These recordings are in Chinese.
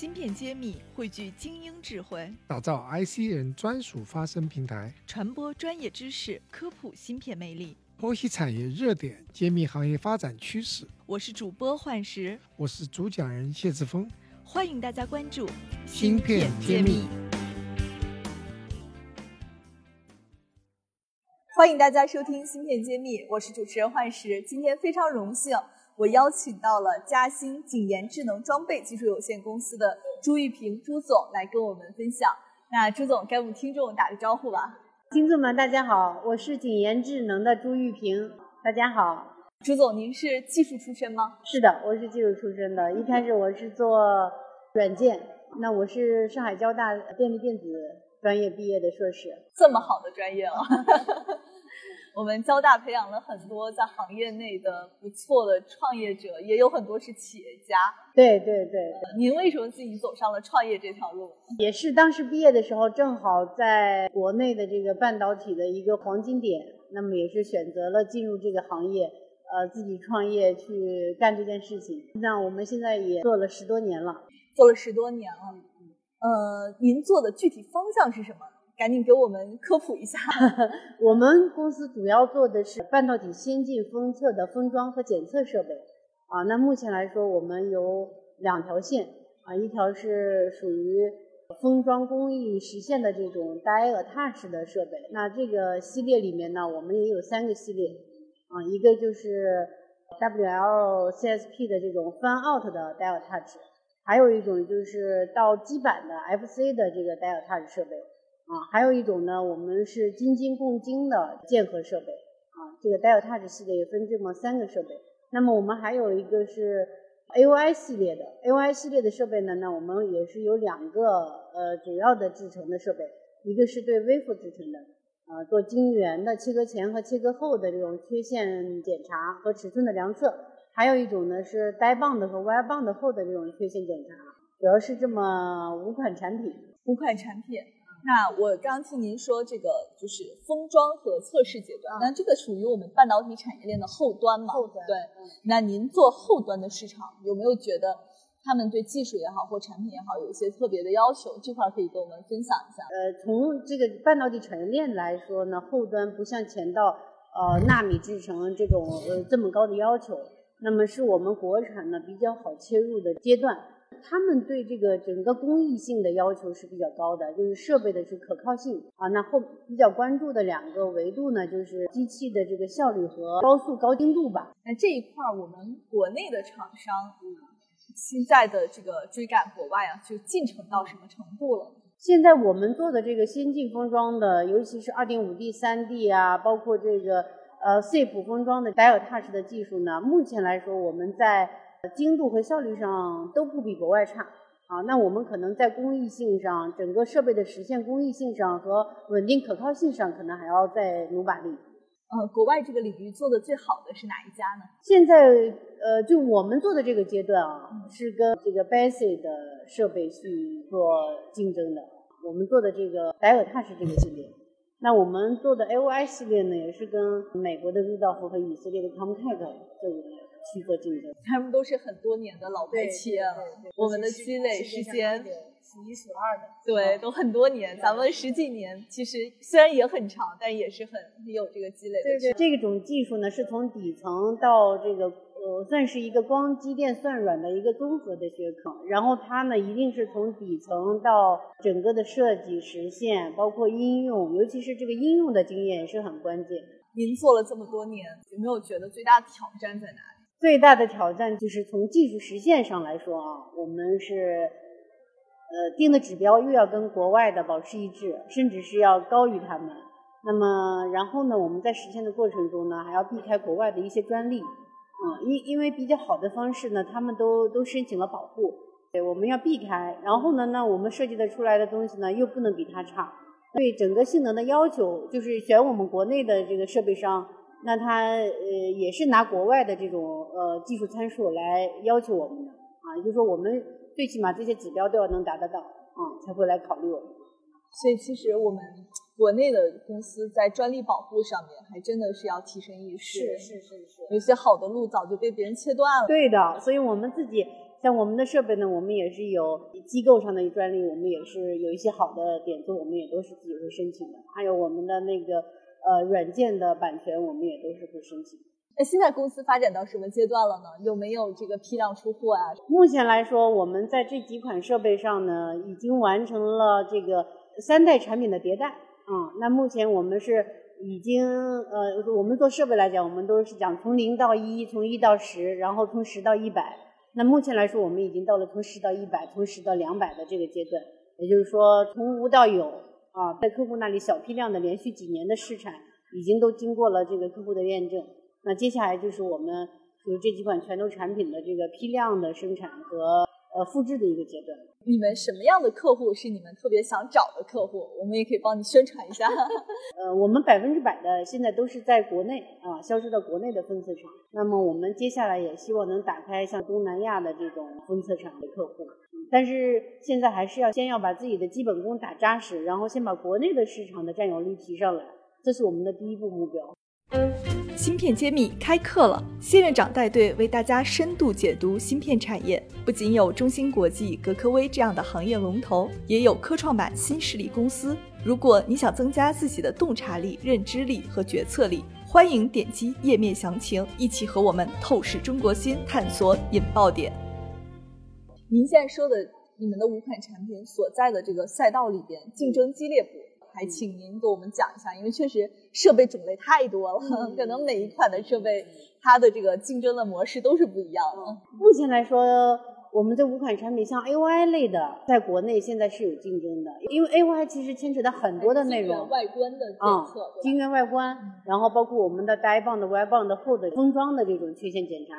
芯片揭秘，汇聚精英智慧，打造 IC 人专属发声平台，传播专业知识，科普芯片魅力，剖析产业热点，揭秘行业发展趋势。我是主播幻石，我是主讲人谢志峰，欢迎大家关注芯片揭秘。欢迎大家收听芯片揭秘，我是主持人幻石。今天非常荣幸。我邀请到了嘉兴景研智能装备技术有限公司的朱玉平朱总来跟我们分享。那朱总，给我们听众打个招呼吧。听众们，大家好，我是景研智能的朱玉平。大家好，朱总，您是技术出身吗？是的，我是技术出身的。一开始我是做软件，那我是上海交大电力电子专业毕业的硕士。这么好的专业啊！我们交大培养了很多在行业内的不错的创业者，也有很多是企业家。对对对，您为什么自己走上了创业这条路？也是当时毕业的时候，正好在国内的这个半导体的一个黄金点，那么也是选择了进入这个行业，呃，自己创业去干这件事情。那我们现在也做了十多年了，做了十多年了。呃，您做的具体方向是什么？赶紧给我们科普一下。我们公司主要做的是半导体先进封测的封装和检测设备。啊，那目前来说，我们有两条线。啊，一条是属于封装工艺实现的这种 Die Attach 的设备。那这个系列里面呢，我们也有三个系列。啊，一个就是 WLCSP 的这种 Fan Out 的 Die Attach，还有一种就是到基板的 FC 的这个 Die Attach 设备。啊，还有一种呢，我们是京津共晶的键合设备啊，这个 Delta 系列也分这么三个设备。那么我们还有一个是 AOI 系列的，AOI 系列的设备呢，那我们也是有两个呃主要的制程的设备，一个是对微幅制程的，啊，做晶圆的切割前和切割后的这种缺陷检查和尺寸的量测，还有一种呢是 Die Bond 和 Wire Bond 后的这种缺陷检查，主要是这么五款产品，五款产品。那我刚听您说这个就是封装和测试阶段，那这个属于我们半导体产业链的后端嘛？后端对。那您做后端的市场，有没有觉得他们对技术也好或产品也好有一些特别的要求？这块可以跟我们分享一下。呃，从这个半导体产业链来说呢，后端不像前道呃纳米制程这种呃这么高的要求，那么是我们国产呢比较好切入的阶段。他们对这个整个工艺性的要求是比较高的，就是设备的是可靠性啊。那后比较关注的两个维度呢，就是机器的这个效率和高速高精度吧。那这一块我们国内的厂商，嗯，现在的这个追赶国外啊，就进程到什么程度了？现在我们做的这个先进封装的，尤其是二点五 D、三 D 啊，包括这个呃 C 普封装的 Die Touch 的技术呢，目前来说我们在。精度和效率上都不比国外差啊，那我们可能在工艺性上，整个设备的实现工艺性上和稳定可靠性上，可能还要再努把力。呃，国外这个领域做的最好的是哪一家呢？现在呃，就我们做的这个阶段啊，是跟这个 Basic 的设备去做竞争的。我们做的这个白尔塔是这个系列，那我们做的 AOI 系列呢，也是跟美国的 Rudolph 和以色列的 Comtech 做的。去做竞争，他们都是很多年的老牌企业了。我们的积累时间数一数二的，对，都很多年。咱们十几年，其实虽然也很长，但也是很有这个积累。对对，这种技术呢，是从底层到这个呃，算是一个光机电算软的一个综合的学科。然后它呢，一定是从底层到整个的设计实现，包括应用，尤其是这个应用的经验也是很关键。您做了这么多年，有没有觉得最大的挑战在哪里？最大的挑战就是从技术实现上来说啊，我们是呃定的指标又要跟国外的保持一致，甚至是要高于他们。那么然后呢，我们在实现的过程中呢，还要避开国外的一些专利，嗯，因因为比较好的方式呢，他们都都申请了保护，对，我们要避开。然后呢，那我们设计的出来的东西呢，又不能比它差，对整个性能的要求，就是选我们国内的这个设备商。那他呃也是拿国外的这种呃技术参数来要求我们的啊，也就是说我们最起码这些指标都要能达得到啊，才会来考虑我们。所以其实我们国内的公司在专利保护上面还真的是要提升意识。是是是是。有些好的路早就被别人切断了。对的，所以我们自己像我们的设备呢，我们也是有机构上的专利，我们也是有一些好的点子，我们也都是自己会申请的。还有我们的那个呃软件的版权，我们也都是会申请。那现在公司发展到什么阶段了呢？有没有这个批量出货啊？目前来说，我们在这几款设备上呢，已经完成了这个三代产品的迭代。啊，那目前我们是已经呃，我们做设备来讲，我们都是讲从零到一，从一到十，然后从十到一百。那目前来说，我们已经到了从十到一百，从十到两百的这个阶段。也就是说，从无到有啊，在客户那里小批量的连续几年的试产，已经都经过了这个客户的验证。那接下来就是我们就是这几款拳头产品的这个批量的生产和呃复制的一个阶段。你们什么样的客户是你们特别想找的客户？我们也可以帮你宣传一下。呃，我们百分之百的现在都是在国内啊销售到国内的分测厂。那么我们接下来也希望能打开像东南亚的这种分测厂的客户。但是现在还是要先要把自己的基本功打扎实，然后先把国内的市场的占有率提上来，这是我们的第一步目标。芯片揭秘开课了，谢院长带队为大家深度解读芯片产业。不仅有中芯国际、格科微这样的行业龙头，也有科创板新势力公司。如果你想增加自己的洞察力、认知力和决策力，欢迎点击页面详情，一起和我们透视中国芯，探索引爆点。您现在说的你们的五款产品所在的这个赛道里边，竞争激烈不？还请您给我们讲一下，因为确实设备种类太多了，可能每一款的设备它的这个竞争的模式都是不一样的。目前来说，我们这五款产品像 AY 类的，在国内现在是有竞争的，因为 AY 其实牵扯到很多的内容，外观的检测，晶圆外观，然后包括我们的 die bond、外 bond 后的封装的这种缺陷检查，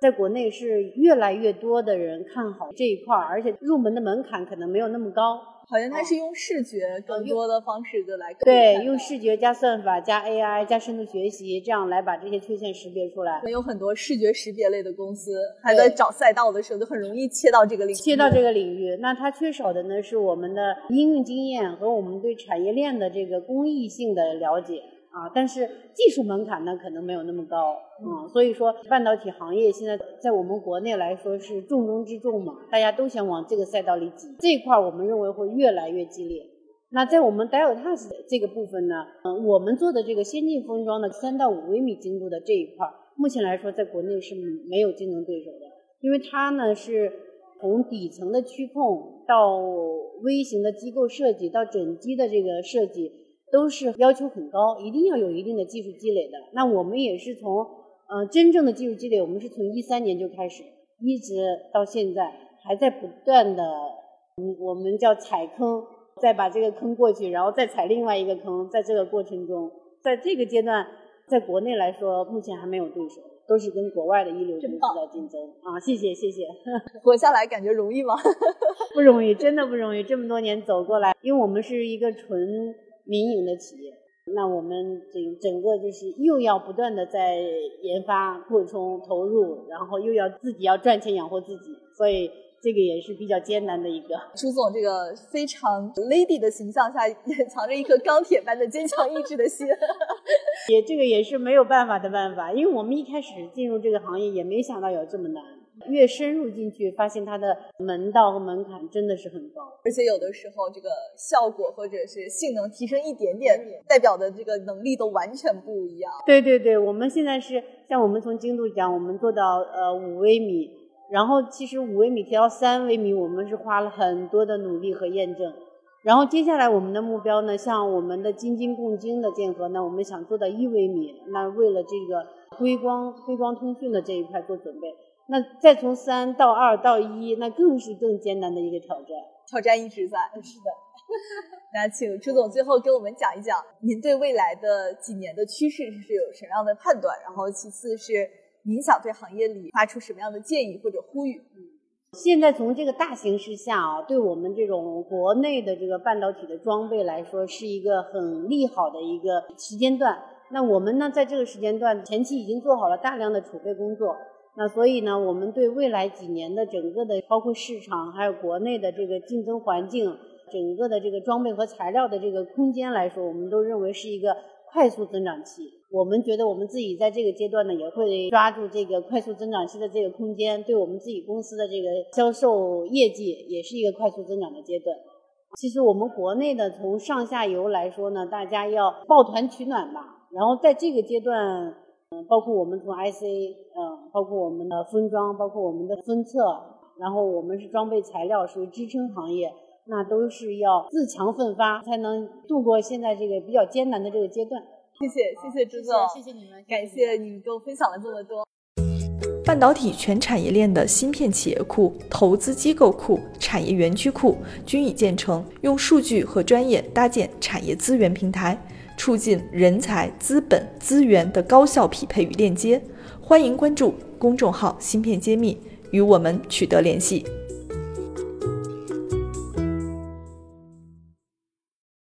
在国内是越来越多的人看好这一块，而且入门的门槛可能没有那么高。好像它是用视觉更多的方式就来对，用视觉加算法加 AI 加深度学习，这样来把这些缺陷识别出来。有很多视觉识别类的公司还在找赛道的时候，就很容易切到这个领域。切到这个领域，那它缺少的呢是我们的应用经验和我们对产业链的这个公益性的了解。啊，但是技术门槛呢可能没有那么高，嗯，所以说半导体行业现在在我们国内来说是重中之重嘛，大家都想往这个赛道里挤，这一块我们认为会越来越激烈。那在我们 Delta 这个部分呢，嗯，我们做的这个先进封装的三到五微米精度的这一块，目前来说在国内是没有竞争对手的，因为它呢是从底层的区控到微型的机构设计到整机的这个设计。都是要求很高，一定要有一定的技术积累的。那我们也是从，呃，真正的技术积累，我们是从一三年就开始，一直到现在还在不断的，嗯，我们叫踩坑，再把这个坑过去，然后再踩另外一个坑。在这个过程中，在这个阶段，在国内来说，目前还没有对手，都是跟国外的一流公司在竞争。啊，谢谢谢谢。活下来感觉容易吗？不容易，真的不容易。这么多年走过来，因为我们是一个纯。民营的企业，那我们整整个就是又要不断的在研发扩充投入，然后又要自己要赚钱养活自己，所以这个也是比较艰难的一个。朱总这个非常 lady 的形象下，掩 藏着一颗钢铁般的坚强意志的心。也这个也是没有办法的办法，因为我们一开始进入这个行业也没想到有这么难。越深入进去，发现它的门道和门槛真的是很高，而且有的时候这个效果或者是性能提升一点点，代表的这个能力都完全不一样。对对对，我们现在是像我们从精度讲，我们做到呃五微米，然后其实五微米提到三微米，我们是花了很多的努力和验证。然后接下来我们的目标呢，像我们的晶晶共晶的键合呢，我们想做到一微米，那为了这个硅光硅光通讯的这一块做准备。那再从三到二到一，那更是更艰难的一个挑战。挑战一直在，是的。那请朱总最后给我们讲一讲，您对未来的几年的趋势是有什么样的判断？然后其次是您想对行业里发出什么样的建议或者呼吁？嗯，现在从这个大形势下啊，对我们这种国内的这个半导体的装备来说，是一个很利好的一个时间段。那我们呢，在这个时间段前期已经做好了大量的储备工作。那所以呢，我们对未来几年的整个的包括市场，还有国内的这个竞争环境，整个的这个装备和材料的这个空间来说，我们都认为是一个快速增长期。我们觉得我们自己在这个阶段呢，也会抓住这个快速增长期的这个空间，对我们自己公司的这个销售业绩也是一个快速增长的阶段。其实我们国内的从上下游来说呢，大家要抱团取暖吧。然后在这个阶段，嗯，包括我们从 IC，嗯，包括我们的封装，包括我们的封测，然后我们是装备材料，属于支撑行业，那都是要自强奋发，才能度过现在这个比较艰难的这个阶段。谢谢，谢谢朱总，谢谢你们，感谢你们给我分享了这么多。半导体全产业链的芯片企业库、投资机构库、产业园区库均已建成，用数据和专业搭建产业资源平台，促进人才、资本、资源的高效匹配与链接。欢迎关注公众号“芯片揭秘”，与我们取得联系。